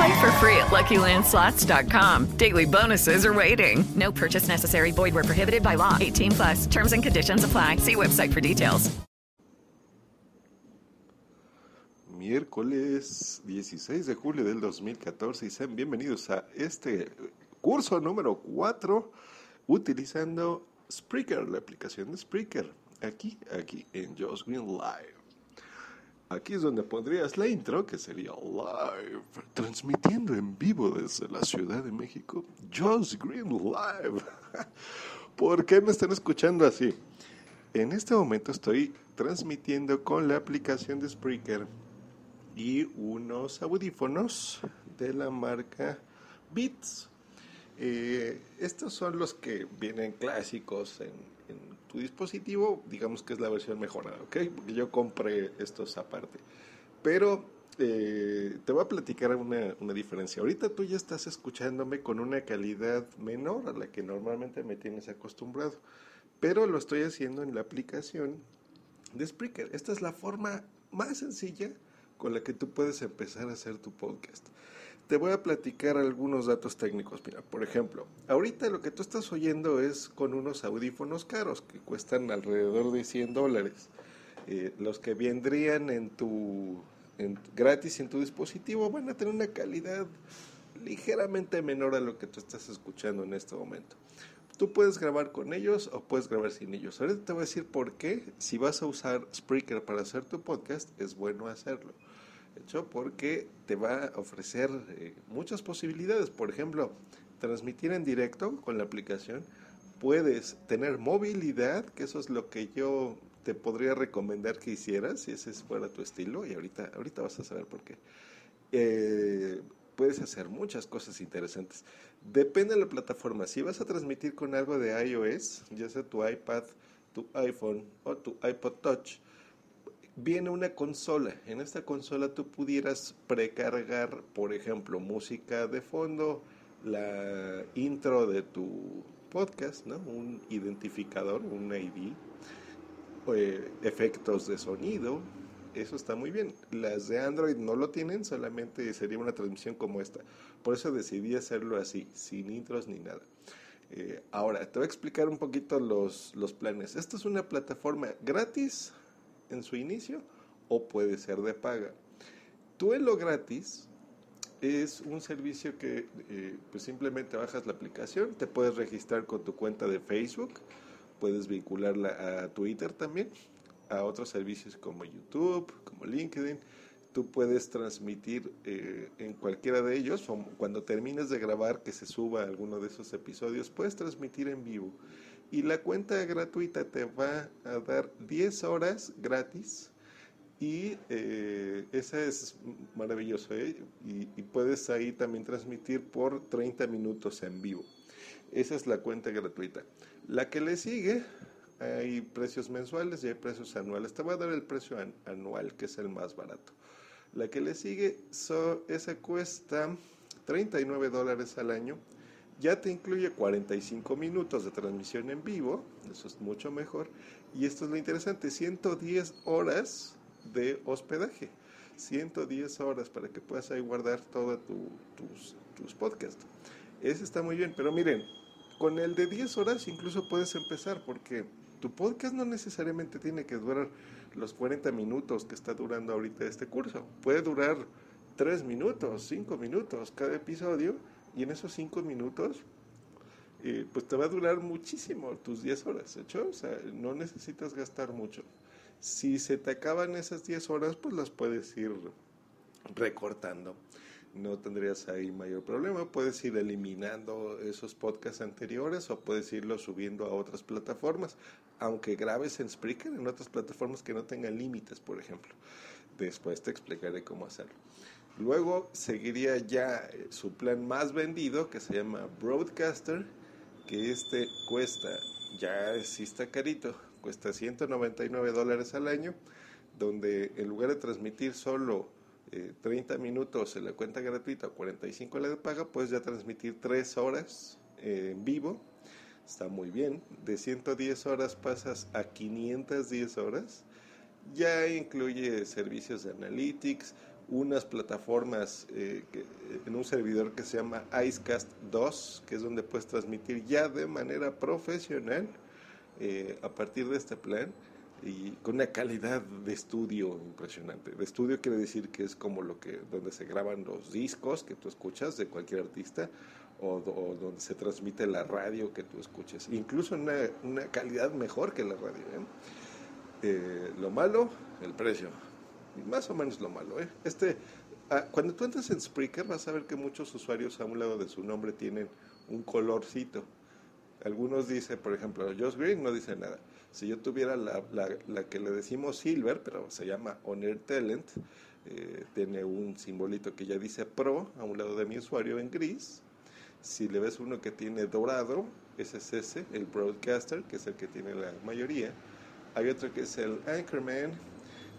Play for free at LuckyLandSlots.com. Daily bonuses are waiting. No purchase necessary. Void where prohibited by law. 18 plus. Terms and conditions apply. See website for details. Miércoles 16 de julio del 2014 y sean bienvenidos a este curso número 4 utilizando Spreaker, la aplicación de Spreaker, aquí, aquí en Josh Green Live. Aquí es donde pondrías la intro, que sería live, transmitiendo en vivo desde la Ciudad de México, Josh Green Live. ¿Por qué me están escuchando así? En este momento estoy transmitiendo con la aplicación de Spreaker y unos audífonos de la marca Beats. Eh, estos son los que vienen clásicos en, en, tu dispositivo, digamos que es la versión mejorada, ¿ok? Porque yo compré estos aparte. Pero eh, te voy a platicar una, una, diferencia. Ahorita tú ya estás escuchándome con una calidad menor a la que normalmente me tienes acostumbrado, pero lo estoy haciendo en la aplicación de Spreaker. Esta es la forma más sencilla con la que tú puedes empezar a hacer tu podcast te voy a platicar algunos datos técnicos. Mira, por ejemplo, ahorita lo que tú estás oyendo es con unos audífonos caros que cuestan alrededor de 100 dólares. Eh, los que vendrían en tu en, gratis en tu dispositivo van a tener una calidad ligeramente menor a lo que tú estás escuchando en este momento. Tú puedes grabar con ellos o puedes grabar sin ellos. Ahorita te voy a decir por qué, si vas a usar Spreaker para hacer tu podcast, es bueno hacerlo hecho porque te va a ofrecer eh, muchas posibilidades. Por ejemplo, transmitir en directo con la aplicación. Puedes tener movilidad, que eso es lo que yo te podría recomendar que hicieras si ese fuera tu estilo. Y ahorita, ahorita vas a saber por qué. Eh, puedes hacer muchas cosas interesantes. Depende de la plataforma. Si vas a transmitir con algo de iOS, ya sea tu iPad, tu iPhone o tu iPod Touch, viene una consola. En esta consola tú pudieras precargar, por ejemplo, música de fondo, la intro de tu podcast, ¿no? Un identificador, un ID, eh, efectos de sonido. Eso está muy bien. Las de Android no lo tienen, solamente sería una transmisión como esta. Por eso decidí hacerlo así, sin intros ni nada. Eh, ahora, te voy a explicar un poquito los, los planes. Esta es una plataforma gratis en su inicio o puede ser de paga. lo gratis es un servicio que eh, pues simplemente bajas la aplicación, te puedes registrar con tu cuenta de Facebook, puedes vincularla a Twitter también, a otros servicios como YouTube, como LinkedIn. Tú puedes transmitir eh, en cualquiera de ellos, o cuando termines de grabar que se suba alguno de esos episodios, puedes transmitir en vivo y la cuenta gratuita te va a dar 10 horas gratis y eh, esa es maravilloso ¿eh? y, puedes ahí también transmitir por 30 minutos en vivo. Esa es la cuenta gratuita. La que le sigue, hay precios mensuales y hay precios anuales. Te voy a dar el precio anual, que es el más barato. La que le sigue, so, esa cuesta 39 dólares al año Ya te incluye 45 minutos de transmisión en vivo, eso es mucho mejor. Y esto es lo interesante, 110 horas de hospedaje. 110 horas para que puedas ahí guardar todos tus, tus podcasts. Ese está muy bien, pero miren, con el de 10 horas incluso puedes empezar porque tu podcast no necesariamente tiene que durar los 40 minutos que está durando ahorita este curso. Puede durar 3 minutos, 5 minutos cada episodio y en esos 5 minutos eh, pues te va a durar muchísimo tus 10 horas, ¿hecho? O sea, no necesitas gastar mucho. Si se te acaban esas 10 horas, pues las puedes ir recortando. No tendrías ahí mayor problema. Puedes ir eliminando esos podcasts anteriores o puedes irlo subiendo a otras plataformas, aunque grabes en Spreaker en otras plataformas que no tengan límites, por ejemplo. Después te explicaré cómo hacerlo. Luego seguiría ya eh, su plan más vendido que se llama Broadcaster, que este cuesta, ya sí está carito, cuesta 199 dólares al año, donde en lugar de transmitir solo 30 eh, minutos en la cuenta gratuita o 45 en la de paga, puedes ya transmitir 3 horas eh, en vivo. Está muy bien. De 110 horas pasas a 510 horas. Ya incluye servicios de analytics, unas plataformas eh, en un servidor que se llama Icecast 2, que es donde puedes transmitir ya de manera profesional a partir de este plan y con una calidad de estudio impresionante. De estudio quiere decir que es como lo que donde se graban los discos que tú escuchas de cualquier artista o, donde se transmite la radio que tú escuches, incluso una, una calidad mejor que la radio. ¿eh? Eh, lo malo, el precio, más o menos lo malo. ¿eh? Este, ah, cuando tú entras en Spreaker vas a ver que muchos usuarios a un lado de su nombre tienen un colorcito. Algunos dicen, por ejemplo, Josh Green no dice nada si yo tuviera la, la, que le decimos silver, pero se llama Honor Talent, eh, tiene un simbolito que ya dice Pro a un lado de mi usuario en gris. Si le ves uno que tiene dorado, ese es ese, el Broadcaster, que es el que tiene la mayoría. Hay otro que es el Anchorman,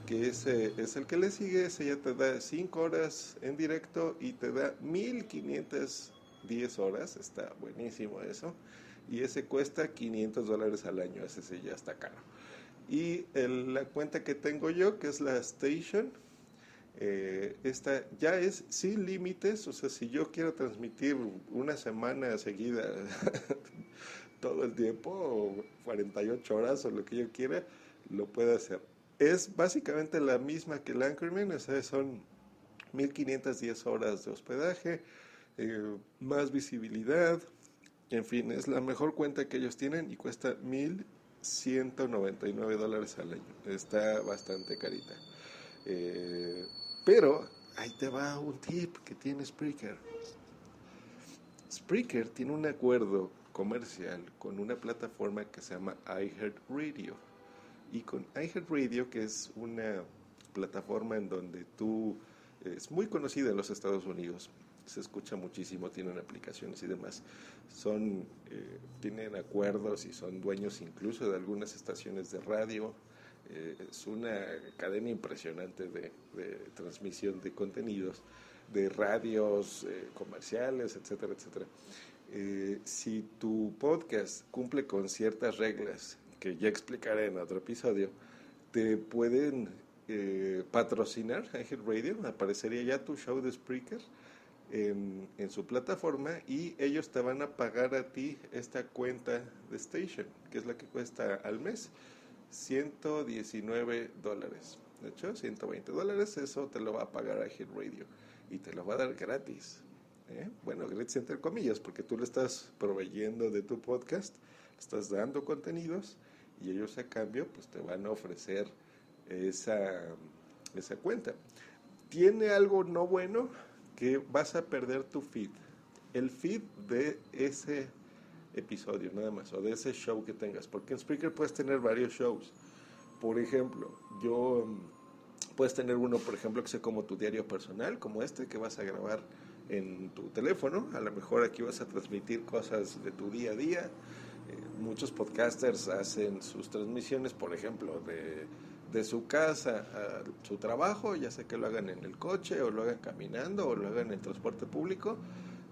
que ese es el que le sigue, ese ya te da 5 horas en directo y te da 1510 horas, está buenísimo eso y ese cuesta 500 dólares al año, ese sí ya está caro. Y la cuenta que tengo yo, que es la Station, eh, esta ya es sin límites, o sea, si yo quiero transmitir una semana seguida todo el tiempo, o 48 horas, o lo que yo quiera, lo puedo hacer. Es básicamente la misma que el Anchorman, o sea, son 1510 horas de hospedaje, eh, más visibilidad, en fin, es la mejor cuenta que ellos tienen y cuesta 1.199 dólares al año. Está bastante carita. Eh, pero ahí te va un tip que tiene Spreaker. Spreaker tiene un acuerdo comercial con una plataforma que se llama iHeartRadio. Y con iHeartRadio, que es una plataforma en donde tú es muy conocida en los Estados Unidos, se escucha muchísimo, tienen aplicaciones y demás. Son, eh, tienen acuerdos y son dueños incluso de algunas estaciones de radio. Eh, es una cadena impresionante de, transmisión de contenidos, de radios eh, comerciales, etcétera, etcétera. si tu podcast cumple con ciertas reglas, que ya explicaré en otro episodio, te pueden patrocinar Angel Radio, aparecería ya tu show de Spreaker en, su plataforma y ellos te van a pagar a ti esta cuenta de Station, que es la que cuesta al mes 119 dólares. De hecho, 120 dólares, eso te lo va a pagar Hit Radio y te lo va a dar gratis. ¿eh? Bueno, gratis entre comillas, porque tú le estás proveyendo de tu podcast, estás dando contenidos y ellos a cambio pues te van a ofrecer esa, esa cuenta. ¿Tiene algo no bueno? que vas a perder tu feed. El feed de ese episodio nada más, o de ese show que tengas, porque en Spreaker puedes tener varios shows. Por ejemplo, yo mm, puedes tener uno, por ejemplo, que sea como tu diario personal, como este que vas a grabar en tu teléfono. A lo mejor aquí vas a transmitir cosas de tu día a día. Eh, muchos podcasters hacen sus transmisiones, por ejemplo, de de su casa a su trabajo, ya sea que lo hagan en el coche o lo hagan caminando o lo hagan en el transporte público,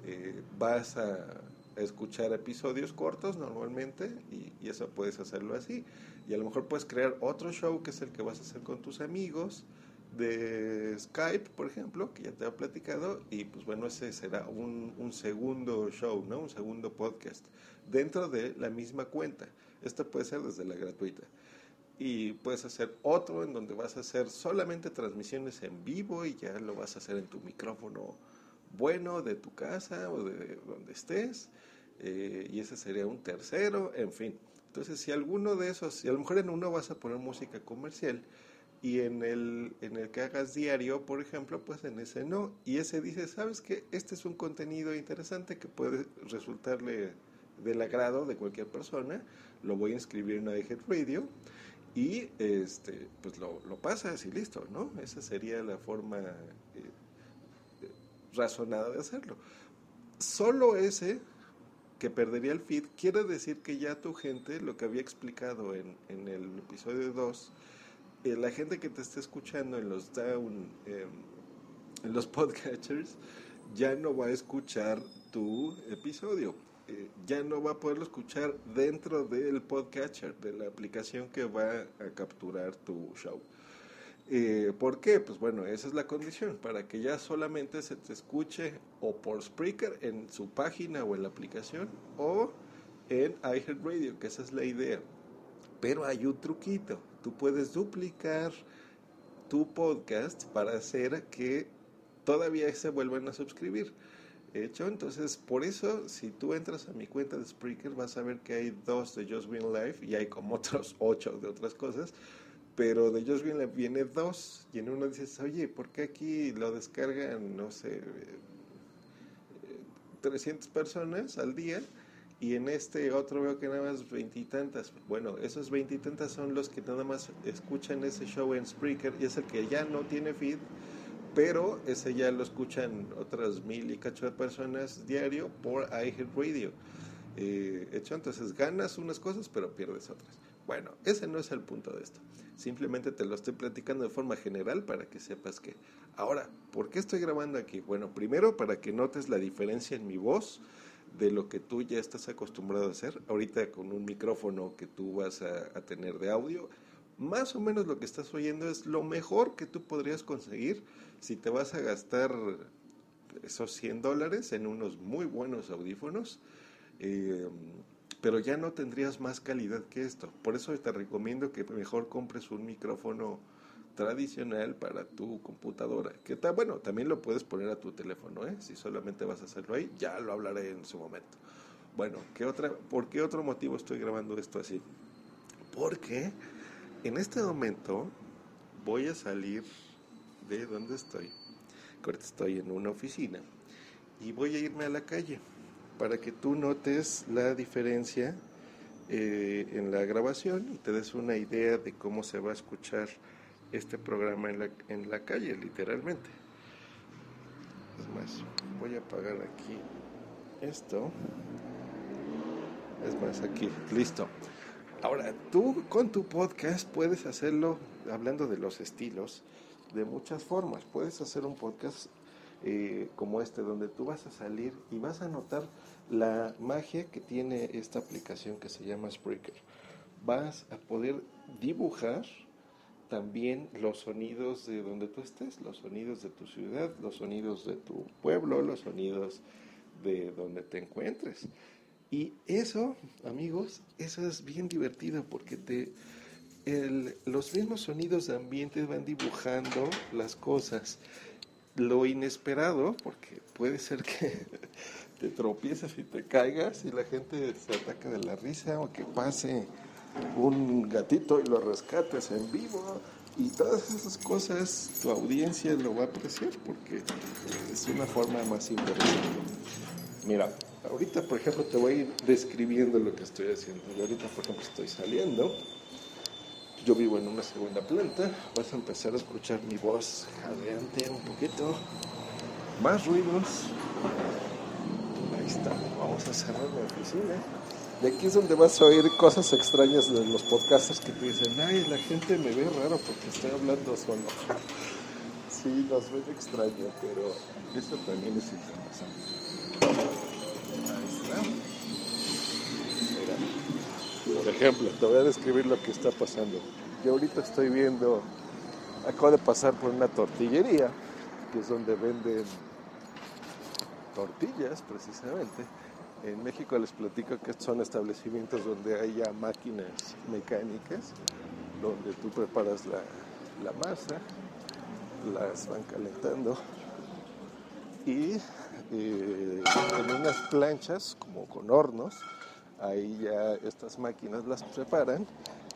eh, vas a, escuchar episodios cortos normalmente y, eso puedes hacerlo así. Y a lo mejor puedes crear otro show que es el que vas a hacer con tus amigos de Skype, por ejemplo, que ya te he platicado, y pues bueno, ese será un, un, segundo show, ¿no? Un segundo podcast dentro de la misma cuenta. Esto puede ser desde la gratuita. Y puedes hacer otro en donde vas a hacer solamente transmisiones en vivo y ya lo vas a hacer en tu micrófono bueno de tu casa o de donde estés. Eh, y ese sería un tercero, en fin. Entonces, si alguno de esos, si a lo mejor en uno vas a poner música comercial, y en el, en el que hagas diario, por ejemplo, pues en ese no. Y ese dice, ¿sabes qué? Este es un contenido interesante que puede resultarle del agrado de cualquier persona. Lo voy a inscribir en iHead Radio y este, pues lo, lo pasas y listo, ¿no? Esa sería la forma eh, razonada de hacerlo. Solo ese que perdería el feed quiere decir que ya tu gente, lo que había explicado en, en el episodio 2, eh, la gente que te está escuchando en los down, eh, en los podcatchers, ya no va a escuchar tu episodio. Eh, ya no va a poderlo escuchar dentro del podcatcher, de la aplicación que va a capturar tu show. Eh, ¿Por qué? Pues bueno, esa es la condición, para que ya solamente se te escuche o por Spreaker en su página o en la aplicación o en iHeartRadio, que esa es la idea. Pero hay un truquito tú puedes duplicar tu podcast para hacer que todavía se vuelvan a suscribir. Hecho, entonces por eso si tú entras a mi cuenta de Spreaker vas a ver que hay dos de Just Green Life y hay como otros ocho de otras cosas, pero de Just Green Life viene dos y en uno dices, oye, ¿por qué aquí lo descargan, no sé, 300 eh, personas al día? y en este otro veo que nada más veintitantas. Bueno, esos veintitantas son los que nada más escuchan ese show en Spreaker y es el que ya no tiene feed, pero ese ya lo escuchan otras mil y cacho de personas diario por iHeartRadio. Eh, hecho, entonces ganas unas cosas pero pierdes otras. Bueno, ese no es el punto de esto. Simplemente te lo estoy platicando de forma general para que sepas que. Ahora, ¿por qué estoy grabando aquí? Bueno, primero para que notes la diferencia en mi voz de lo que tú ya estás acostumbrado a hacer. Ahorita con un micrófono que tú vas a, tener de audio, más o menos lo que estás oyendo es lo mejor que tú podrías conseguir si te vas a gastar esos 100 dólares en unos muy buenos audífonos. Eh, pero ya no tendrías más calidad que esto. Por eso te recomiendo que mejor compres un micrófono tradicional para tu computadora. Que está bueno, también lo puedes poner a tu teléfono, ¿eh? si solamente vas a hacerlo ahí, ya lo hablaré en su momento. Bueno, ¿qué otra, ¿por qué otro motivo estoy grabando esto así? Porque en este momento voy a salir de donde estoy. Ahorita estoy en una oficina y voy a irme a la calle para que tú notes la diferencia eh, en la grabación y te des una idea de cómo se va a escuchar este programa en la, en la calle, literalmente. Es más, voy a apagar aquí esto. Es más, aquí, listo. Ahora, tú con tu podcast puedes hacerlo, hablando de los estilos, de muchas formas. Puedes hacer un podcast eh, como este, donde tú vas a salir y vas a notar la magia que tiene esta aplicación que se llama Spreaker. Vas a poder dibujar también los sonidos de donde tú estés, los sonidos de tu ciudad, los sonidos de tu pueblo, los sonidos de donde te encuentres. Y eso, amigos, eso es bien divertido porque te, los mismos sonidos de ambiente van dibujando las cosas. Lo inesperado, porque puede ser que te tropieces y te caigas y la gente se ataca de la risa o que pase un gatito y lo rescates en vivo y todas esas cosas tu audiencia lo va a apreciar porque es una forma más interesante. Mira, ahorita por ejemplo te voy a ir describiendo lo que estoy haciendo. Yo ahorita por ejemplo estoy saliendo, yo vivo en una segunda planta, vas a empezar a escuchar mi voz jadeante un poquito, más ruidos. Ahí está, vamos a cerrar la oficina. Y aquí es donde vas a oír cosas extrañas de los podcasters que te dicen, ay, la gente me ve raro porque estoy hablando solo. sí, nos ven extraño, pero eso también es interesante. Por ejemplo, te voy a describir lo que está pasando. Yo ahorita estoy viendo, acabo de pasar por una tortillería, que es donde venden tortillas precisamente. En México les platico que son establecimientos donde hay ya máquinas mecánicas, donde tú preparas la masa, las van calentando y eh, en unas planchas como con hornos, ahí ya estas máquinas las preparan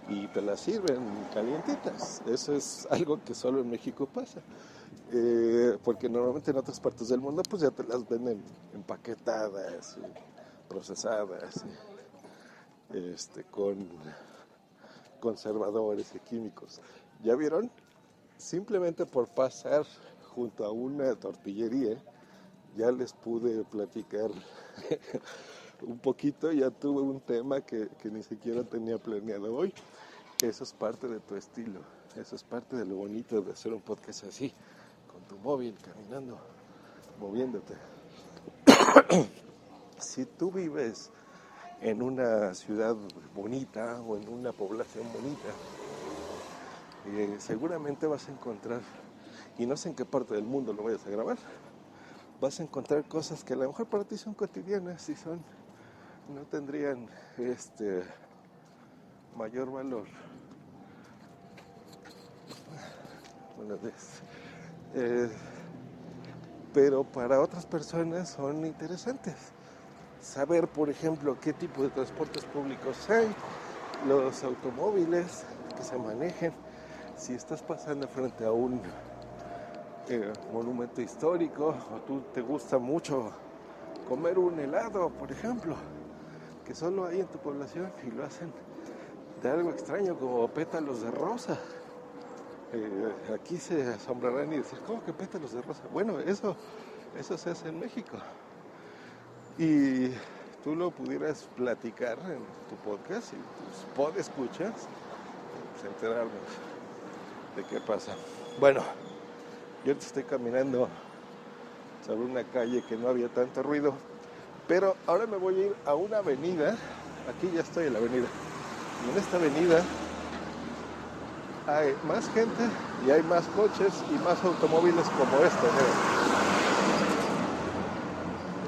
y te las sirven calientitas. Eso es algo que solo en México pasa. Eh, porque normalmente en otras partes del mundo pues ya te las venden empaquetadas, procesadas, este, con conservadores y químicos. ¿Ya vieron? Simplemente por pasar junto a una tortillería, ya les pude platicar un poquito, ya tuve un tema que, que ni siquiera tenía planeado hoy. Eso es parte de tu estilo, eso es parte de lo bonito de hacer un podcast así, con tu móvil, caminando, moviéndote. si tú vives en una ciudad bonita o en una población bonita, eh, seguramente vas a encontrar, y no sé en qué parte del mundo lo vayas a grabar, vas a encontrar cosas que a lo mejor para ti son cotidianas y son, no tendrían este mayor valor. Buenas. Eh, pero para otras personas son interesantes. Saber, por ejemplo, qué tipo de transportes públicos hay, los automóviles que se manejen, si estás pasando frente a un eh, monumento histórico o tú te gusta mucho comer un helado, por ejemplo, que solo hay en tu población y lo hacen de algo extraño como pétalos de rosa. Eh, aquí se asombrarán y decir, ¿cómo que pétalos de rosa? Bueno, eso, eso se hace en México. Y tú lo pudieras platicar en tu podcast y tus pod escuchas, pues enterarnos de qué pasa. Bueno, yo estoy caminando sobre una calle que no había tanto ruido, pero ahora me voy a ir a una avenida, aquí ya estoy en la avenida, y en esta avenida hay más gente y hay más coches y más automóviles como este.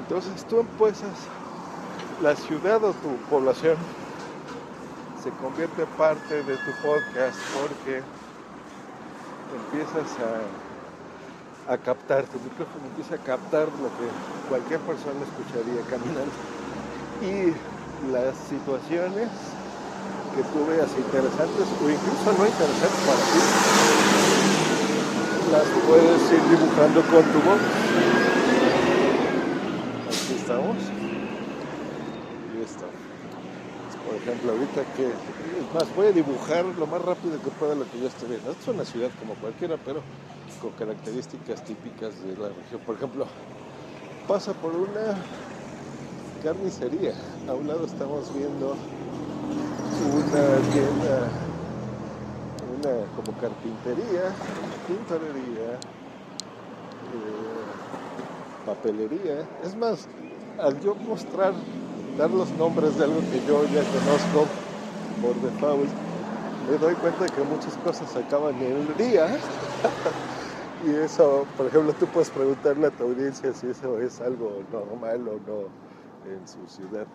Entonces tú empiezas, la ciudad o tu población se convierte parte de tu podcast porque empiezas a, a captar, tu micrófono empieza a captar lo que cualquier persona escucharía caminando. Y las situaciones que tú veas interesantes o incluso no interesantes para ti, las puedes ir dibujando con tu voz. Aquí estamos. Listo. Por ejemplo, ahorita que, es más, voy a dibujar lo más rápido que pueda lo que yo estoy viendo. Esto es una ciudad como cualquiera, pero con características típicas de la región. Por ejemplo, pasa por una carnicería. A un lado estamos viendo una tienda, una como carpintería, tintorería, eh, papelería. Es más, al yo mostrar, dar los nombres de algo que yo ya conozco por default, me doy cuenta de que muchas cosas acaban en el día. y eso, por ejemplo, tú puedes preguntarle a tu audiencia si eso es algo normal o no en su ciudad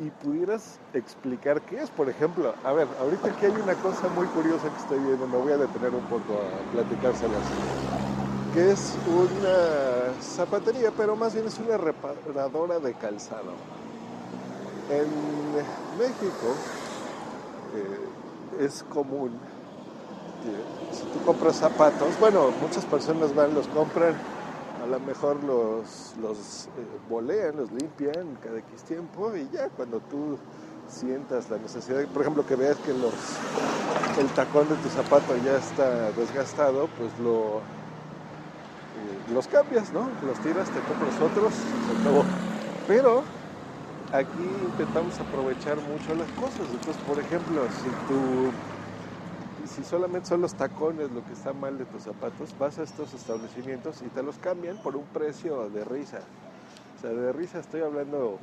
y pudieras explicar qué es, por ejemplo, a ver, ahorita aquí hay una cosa muy curiosa que estoy viendo, me voy a detener un poco a platicárselas, que es una zapatería, pero más bien es una reparadora de calzado. En México eh, es común que si tú compras zapatos, bueno, muchas personas van, los compran a lo mejor los, los eh, bolean, los limpian cada X tiempo y ya cuando tú sientas la necesidad, por ejemplo, que veas que los, el tacón de tu zapato ya está desgastado, pues lo, eh, los cambias, ¿no? Los tiras, te compras otros, se acabó. Pero aquí intentamos aprovechar mucho las cosas. Entonces, por ejemplo, si tú si solamente son los tacones lo que está mal de tus zapatos, vas a estos establecimientos y te los cambian por un precio de risa. O sea, de risa estoy hablando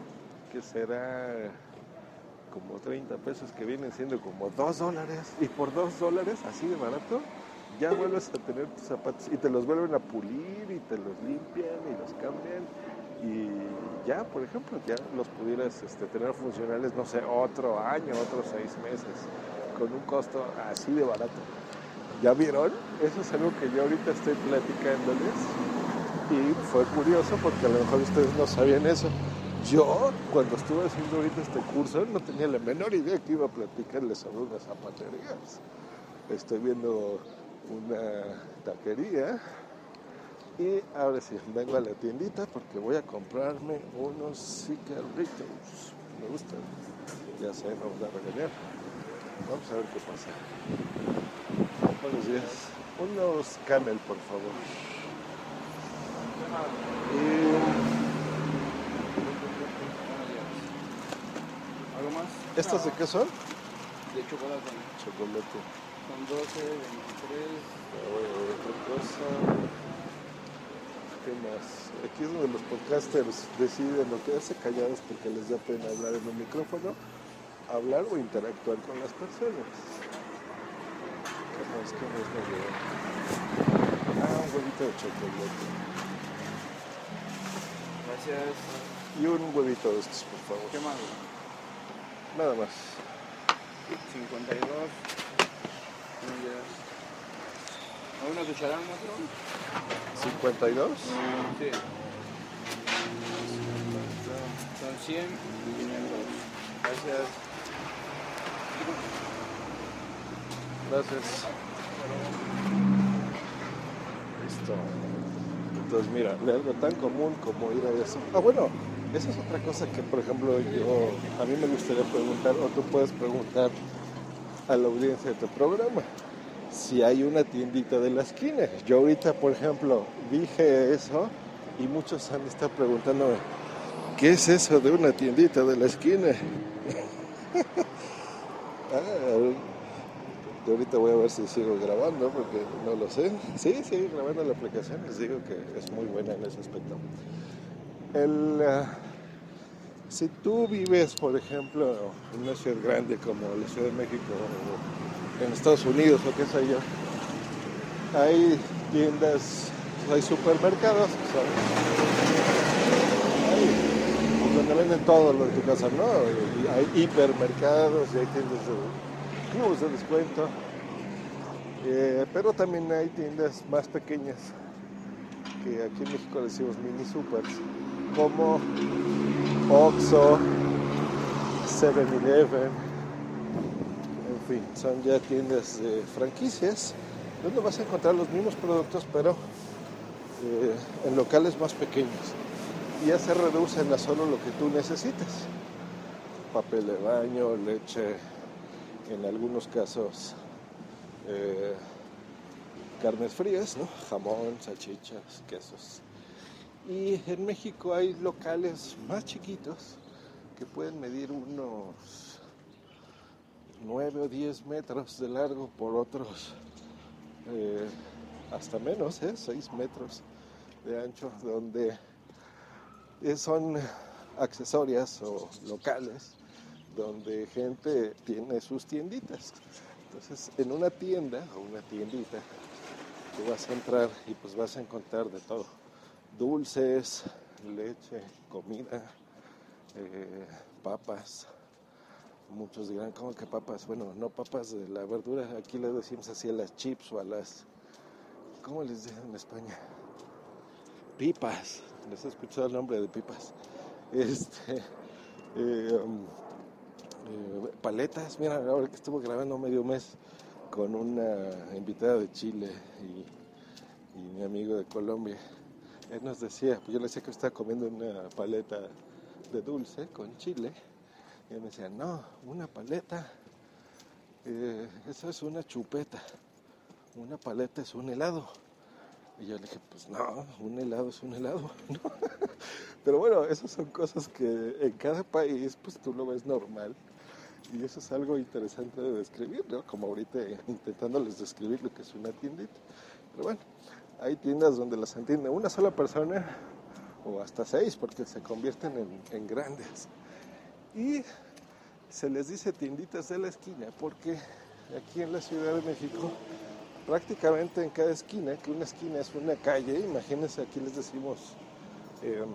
que será como 30 pesos que vienen siendo como 2 dólares. Y por 2 dólares, así de barato, ya vuelves a tener tus zapatos y te los vuelven a pulir y te los limpian y los cambian. Y ya, por ejemplo, ya los pudieras este, tener funcionales, no sé, otro año, otros seis meses, con un costo así de barato. ¿Ya vieron? Eso es algo que yo ahorita estoy platicándoles y fue curioso porque a lo mejor ustedes no sabían eso. Yo, cuando estuve haciendo ahorita este curso, no tenía la menor idea que iba a platicarles sobre unas zapaterías. Estoy viendo una taquería y ahora sí, vengo a la tiendita porque voy a comprarme unos cigarritos. Me gustan. Ya sé, van a regañar. Vamos a ver qué pasa. Buenos días. Unos camel, por favor. ¿Algo más? ¿Y estos de qué son? De chocolate. Chocolate. Son 12, 23. A ver, otra cosa. ¿Qué más? Aquí es donde los podcasters deciden o quedarse callados porque les da pena hablar en un micrófono, hablar o interactuar con las personas. ¿Qué más? ¿Qué más me? Ah, un huevito de chocolate. Gracias. Y un huevito de estos, por favor. ¿Qué más? Nada más. 52. ¿Hay una cucharada no? 52. Sí. Son 100 y 500. Gracias. Gracias. Listo. Entonces, mira, de algo tan común como ir a eso. Ah, bueno, esa es otra cosa que, por ejemplo, yo, a mí me gustaría preguntar, o tú puedes preguntar a la audiencia de tu programa, si hay una tiendita de la esquina. Yo ahorita, por ejemplo, dije eso y muchos han estado preguntándome, ¿qué es eso de una tiendita de la esquina? ah, yo ahorita voy a ver si sigo grabando porque no lo sé. Sí, sigue grabando la aplicación. Les digo que es muy buena en ese aspecto. El, ah, si tú vives, por ejemplo, en una ciudad grande como la Ciudad de México en Estados Unidos o qué sé yo, hay tiendas, hay supermercados, ¿sabes? Pues, donde venden todo lo de tu casa, ¿no? Hay hipermercados y hay tiendas de clubes de descuento. Eh, pero también hay tiendas más pequeñas que aquí en México le decimos mini supers, como Oxxo, 7-Eleven, en son ya tiendas de franquicias donde vas a encontrar los mismos productos, pero eh, en locales más pequeños. Y ya se reducen a solo lo que tú necesitas. Papel de baño, leche, en algunos casos eh, carnes frías, ¿no? jamón, salchichas, quesos. Y en México hay locales más chiquitos que pueden medir unos 9 o 10 metros de largo por otros eh, hasta menos, ¿eh? 6 metros de ancho, donde eh, son accesorias o locales donde gente tiene sus tienditas. Entonces, en una tienda o una tiendita, tú vas a entrar y pues vas a encontrar de todo. Dulces, leche, comida, eh, papas. Muchos dirán, ¿cómo que papas? Bueno, no papas de la verdura, aquí le decimos así a las chips o a las... ¿Cómo les dicen en España? Pipas. ¿Les he escuchado el nombre de pipas? Este... eh, um, eh, paletas. Mira, ahora que estuve grabando medio mes con una invitada de Chile y, y mi amigo de Colombia, él nos decía, pues yo le decía que estaba comiendo una paleta de dulce con chile, y me decía, no, una paleta, eh, eso es una chupeta, una paleta es un helado. Y yo le dije, pues no, un helado es un helado. Pero bueno, esas son cosas que en cada país pues tú lo ves normal. Y eso es algo interesante de describir. Como ahorita intentándoles describir lo que es una tiendita. Pero bueno, hay tiendas donde las entiende una sola persona o hasta seis porque se convierten en, en grandes. Y se les dice tienditas de la esquina porque aquí en la Ciudad de México prácticamente en cada esquina, que una esquina es una calle, imagínense aquí les decimos em,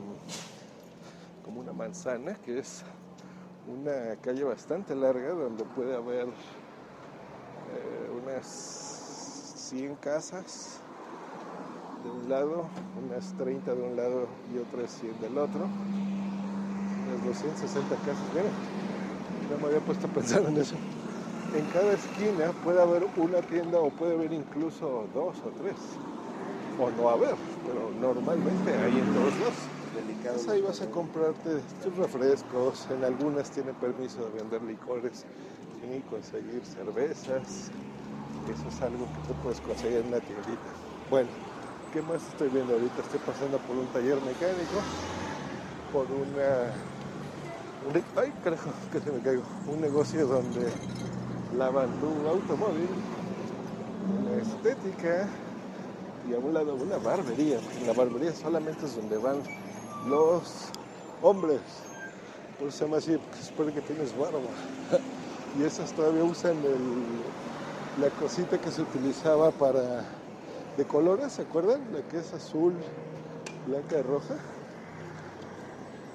como una manzana, que es una calle bastante larga donde puede haber eh, unas 100 casas de un lado, unas 30 de un lado y otras 100 del otro, unas 260 casas, miren, no me había puesto a pensar en eso. En cada esquina puede haber una tienda o puede haber incluso dos o tres, o no haber, pero normalmente hay en todos lados. Entonces ahí vas a comprarte tus refrescos, en algunas tienen permiso de vender licores y conseguir cervezas. Eso es algo que tú puedes conseguir en una tiendita. Bueno, ¿qué más estoy viendo ahorita? Estoy pasando por un taller mecánico, por una... un- ay, carajo, que se me caigo. Un negocio donde lavan tu automóvil, una estética y a un lado una barbería. la barbería solamente es donde van los hombres. Por eso se llama así, porque supone que tienes barba. y esas todavía usan la cosita que se utilizaba para de colores, ¿se acuerdan? La que es azul, blanca y roja.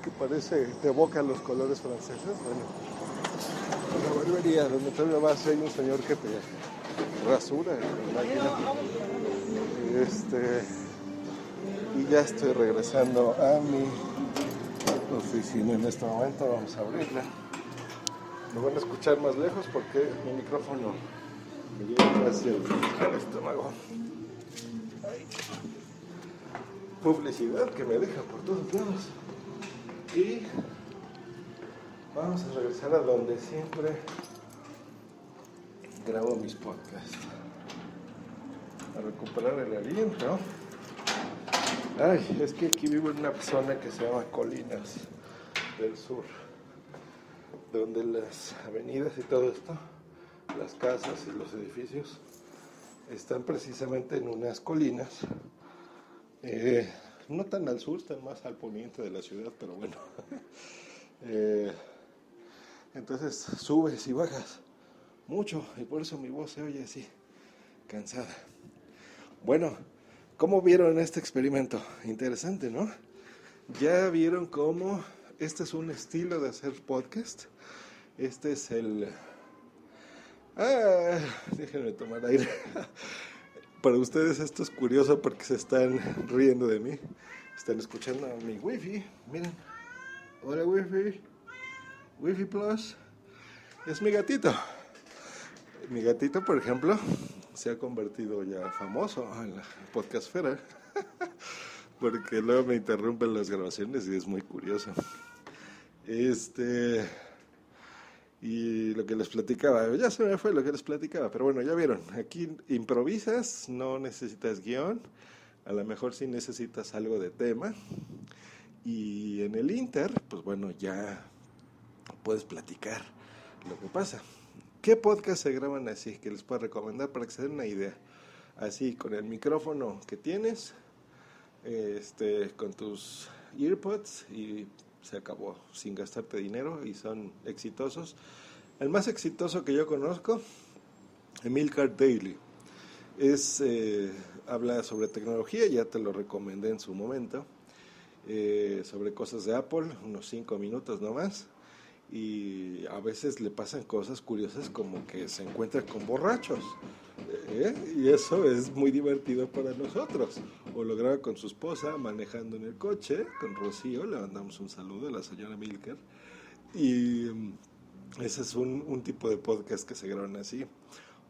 Que parece, te evoca los colores franceses. Bueno, la barbería donde todavía vas hay un señor que te rasura en la máquina. Este, y ya estoy regresando a mi oficina en este momento. Vamos a abrirla. Me van a escuchar más lejos porque mi micrófono me llega hacia el, estómago. Publicidad que me deja por todos lados. Y vamos a regresar a donde siempre grabo mis podcasts. A recuperar el aliento. Ay, es que aquí vivo en una zona que se llama Colinas del Sur, donde las avenidas y todo esto, las casas y los edificios, están precisamente en unas colinas, eh, no tan al sur, están más al poniente de la ciudad, pero bueno. Eh, entonces subes y bajas mucho y por eso mi voz se oye así, cansada. Bueno, ¿cómo vieron este experimento? Interesante, ¿no? Ya vieron cómo este es un estilo de hacer podcast. Este es el... Ah, déjenme tomar aire. Para ustedes esto es curioso porque se están riendo de mí. Están escuchando a mi wifi. Miren. Hola wifi. Wifi Plus. Es mi gatito. Mi gatito, por ejemplo, se ha convertido ya famoso en la podcastfera. Porque luego me interrumpen las grabaciones y es muy curioso. Este. Y lo que les platicaba, ya se me fue lo que les platicaba, pero bueno, ya vieron, aquí improvisas, no necesitas guion, a lo mejor sí necesitas algo de tema. Y en el Inter, pues bueno, ya puedes platicar lo que pasa. ¿Qué podcast se graban así que les puedo recomendar para que se den una idea? Así, con el micrófono que tienes, este, con tus earpods y se acabó, sin gastarte dinero y son exitosos. El más exitoso que yo conozco, Emilcar Daily, es, eh, habla sobre tecnología, ya te lo recomendé en su momento, eh, sobre cosas de Apple, unos cinco minutos nomás y a veces le pasan cosas curiosas como que se encuentra con borrachos. ¿eh? Y eso es muy divertido para nosotros. O lo graba con su esposa manejando en el coche, con Rocío, le mandamos un saludo a la señora Milker. Y mm, ese es un, un tipo de podcast que se graban así.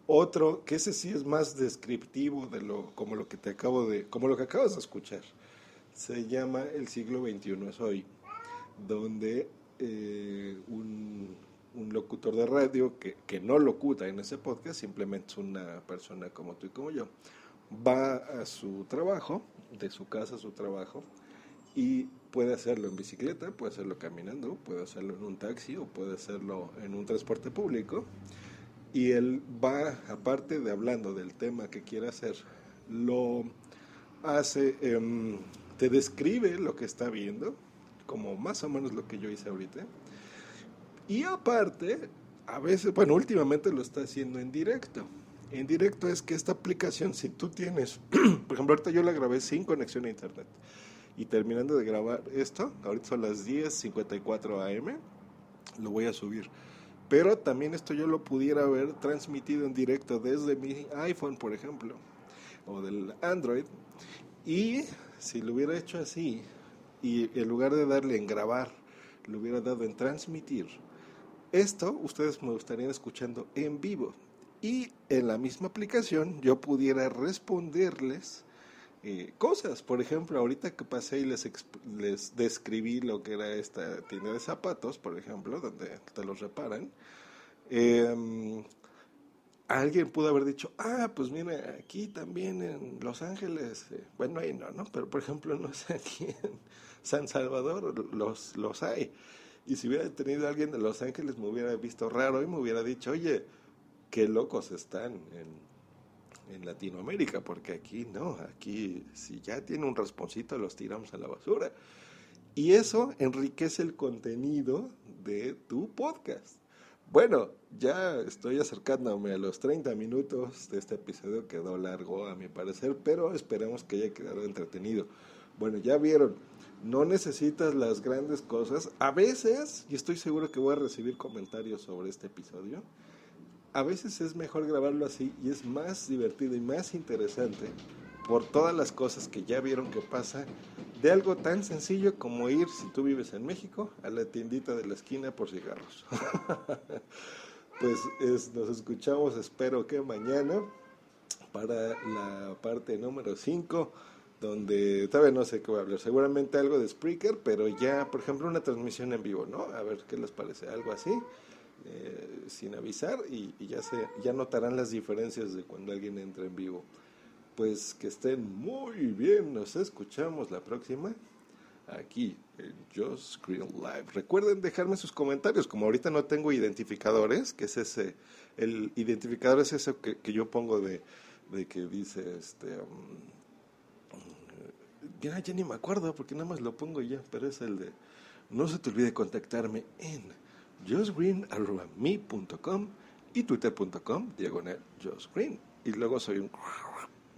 Otro, que ese sí es más descriptivo de lo, como lo que te acabo de, como lo que acabas de escuchar. Se llama El siglo XXI es hoy, donde eh, un, locutor de radio que, que no locuta en ese podcast, simplemente es una persona como tú y como yo, va a su trabajo, de su casa a su trabajo, y puede hacerlo en bicicleta, puede hacerlo caminando, puede hacerlo en un taxi o puede hacerlo en un transporte público. Y él va, aparte de hablando del tema que quiere hacer, lo hace, em, te describe lo que está viendo, como más o menos lo que yo hice ahorita, Y aparte, a veces, bueno, últimamente lo está haciendo en directo. En directo es que esta aplicación, si tú tienes, por ejemplo, ahorita yo la grabé sin conexión a internet. Y terminando de grabar esto, ahorita son las 10.54 am, lo voy a subir. Pero también esto yo lo pudiera haber transmitido en directo desde mi iPhone, por ejemplo, o del Android. Y si lo hubiera hecho así, y en lugar de darle en grabar, lo hubiera dado en transmitir, esto ustedes me estarían escuchando en vivo. Y en la misma aplicación yo pudiera responderles eh, cosas. Por ejemplo, ahorita que pasé y les, les describí lo que era esta tienda de zapatos, por ejemplo, donde te los reparan, em, alguien pudo haber dicho, ah, pues mira, aquí también en Los Ángeles, eh, bueno, ahí no, ¿no? Pero por ejemplo, no sé, aquí en San Salvador los, los hay. Y si hubiera tenido alguien de Los Ángeles, me hubiera visto raro y me hubiera dicho, oye, qué locos están en, en Latinoamérica, porque aquí no, aquí si ya tiene un rasponcito los tiramos a la basura. Y eso enriquece el contenido de tu podcast. Bueno, ya estoy acercándome a los 30 minutos de este episodio, quedó largo a mi parecer, pero esperemos que haya quedado entretenido. Bueno, ya vieron, no necesitas las grandes cosas. A veces, y estoy seguro que voy a recibir comentarios sobre este episodio, a veces es mejor grabarlo así y es más divertido y más interesante por todas las cosas que ya vieron que pasa de algo tan sencillo como ir, si tú vives en México, a la tiendita de la esquina por cigarros. pues nos escuchamos, espero que mañana, para la parte número 5, donde todavía no sé qué voy a hablar, seguramente algo de Spreaker, pero ya, por ejemplo, una transmisión en vivo, ¿no? A ver qué les parece, algo así. Eh, sin avisar y, y, ya se ya notarán las diferencias de cuando alguien entra en vivo pues que estén muy bien. Nos escuchamos la próxima aquí en Just Screen Live. Recuerden dejarme sus comentarios. Como ahorita no tengo identificadores, que es ese, el identificador es eso que, que yo pongo de, de, que dice, este, um, ya, ya ni me acuerdo porque nada más lo pongo ya, pero es el de, no se te olvide contactarme en justgreen.me.com y twitter.com diagonal justgreen. Y luego soy un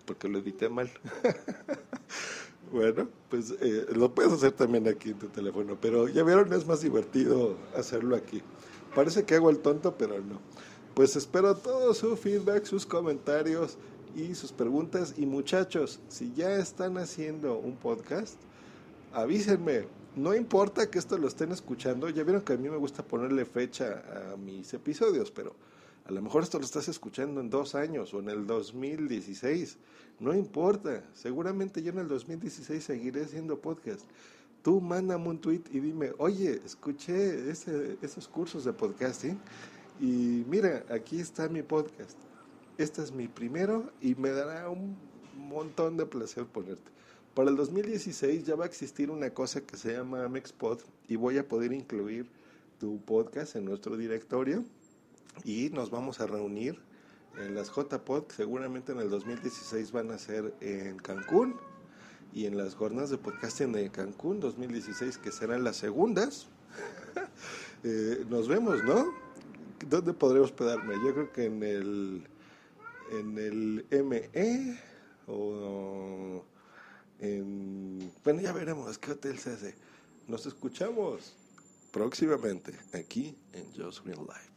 porque lo edité mal. bueno, pues eh, lo puedes hacer también aquí en tu teléfono, pero ya vieron, es más divertido hacerlo aquí. Parece que hago el tonto, pero no. Pues espero todo su feedback, sus comentarios y sus preguntas. Y muchachos, si ya están haciendo un podcast, avísenme. No importa que esto lo estén escuchando. Ya vieron que a mí me gusta ponerle fecha a mis episodios, pero a lo mejor esto lo estás escuchando en dos años o en el 2016. No importa. Seguramente yo en el 2016 seguiré haciendo podcast. Tú mándame un tweet y dime, oye, escuché esos cursos de podcasting y mira, aquí está mi podcast. Este es mi primero y me dará un montón de placer ponerte. Para el 2016 ya va a existir una cosa que se llama Amexpod y voy a poder incluir tu podcast en nuestro directorio y nos vamos a reunir en las JPod, seguramente en el 2016 van a ser en Cancún y en las jornadas de podcasting de Cancún 2016 que serán las segundas. eh, nos vemos, ¿no? ¿Dónde podré hospedarme? Yo creo que en el en el ME o en bueno, ya veremos qué hotel se hace. Nos escuchamos próximamente aquí en Just Real Life.